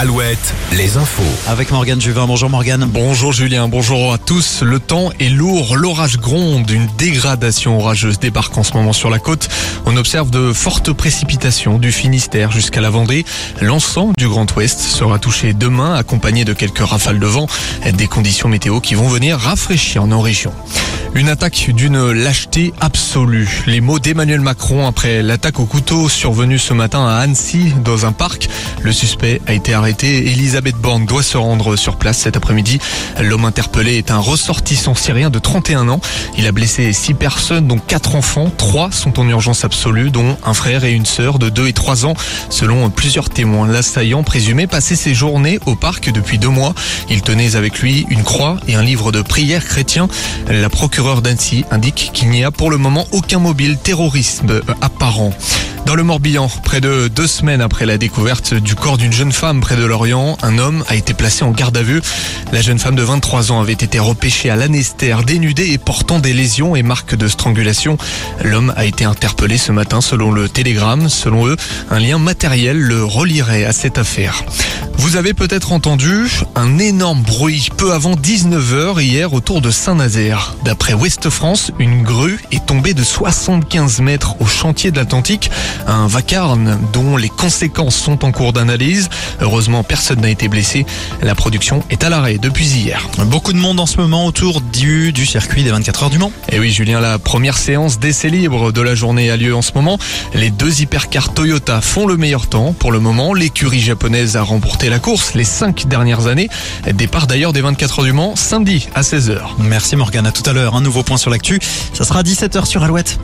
Alouette, les infos. Avec Morgane Juvin. Bonjour Morgane. Bonjour Julien, bonjour à tous. Le temps est lourd, l'orage gronde, une dégradation orageuse débarque en ce moment sur la côte. On observe de fortes précipitations du Finistère jusqu'à la Vendée. L'ensemble du Grand Ouest sera touché demain, accompagné de quelques rafales de vent. Des conditions météo qui vont venir rafraîchir nos régions. Une attaque d'une lâcheté absolue. Les mots d'Emmanuel Macron après l'attaque au couteau survenue ce matin à Annecy dans un parc. Le suspect a été arrêté. Elisabeth Borne doit se rendre sur place cet après-midi. L'homme interpellé est un ressortissant syrien de 31 ans. Il a blessé six personnes, dont quatre enfants. Trois sont en urgence absolue, dont un frère et une sœur de 2 et 3 ans. Selon plusieurs témoins, l'assaillant présumé passait ses journées au parc depuis deux mois. Il tenait avec lui une croix et un livre de prière chrétien. La d'Annecy indique qu'il n'y a pour le moment aucun mobile terrorisme apparent. Dans le Morbihan, près de deux semaines après la découverte du corps d'une jeune femme près de Lorient, un homme a été placé en garde à vue. La jeune femme de 23 ans avait été repêchée à l'anestère, dénudée et portant des lésions et marques de strangulation. L'homme a été interpellé ce matin selon le Télégramme. Selon eux, un lien matériel le relierait à cette affaire. Vous avez peut-être entendu un énorme bruit peu avant 19h hier autour de Saint-Nazaire. D'après Ouest France, une grue est tombée de 75 mètres au chantier de l'Atlantique, un vacarme dont les conséquences sont en cours d'analyse. Heureusement, personne n'a été blessé. La production est à l'arrêt depuis hier. Beaucoup de monde en ce moment autour du, du circuit des 24 heures du Mans. Et oui, Julien, la première séance d'essai libre de la journée a lieu en ce moment. Les deux hypercars Toyota font le meilleur temps. Pour le moment, l'écurie japonaise a remporté la course les cinq dernières années. Départ d'ailleurs des 24 heures du Mans samedi à 16h. Merci Morgane. À tout à l'heure. Un nouveau point sur l'actu. Ça sera à 17h sur Alouette.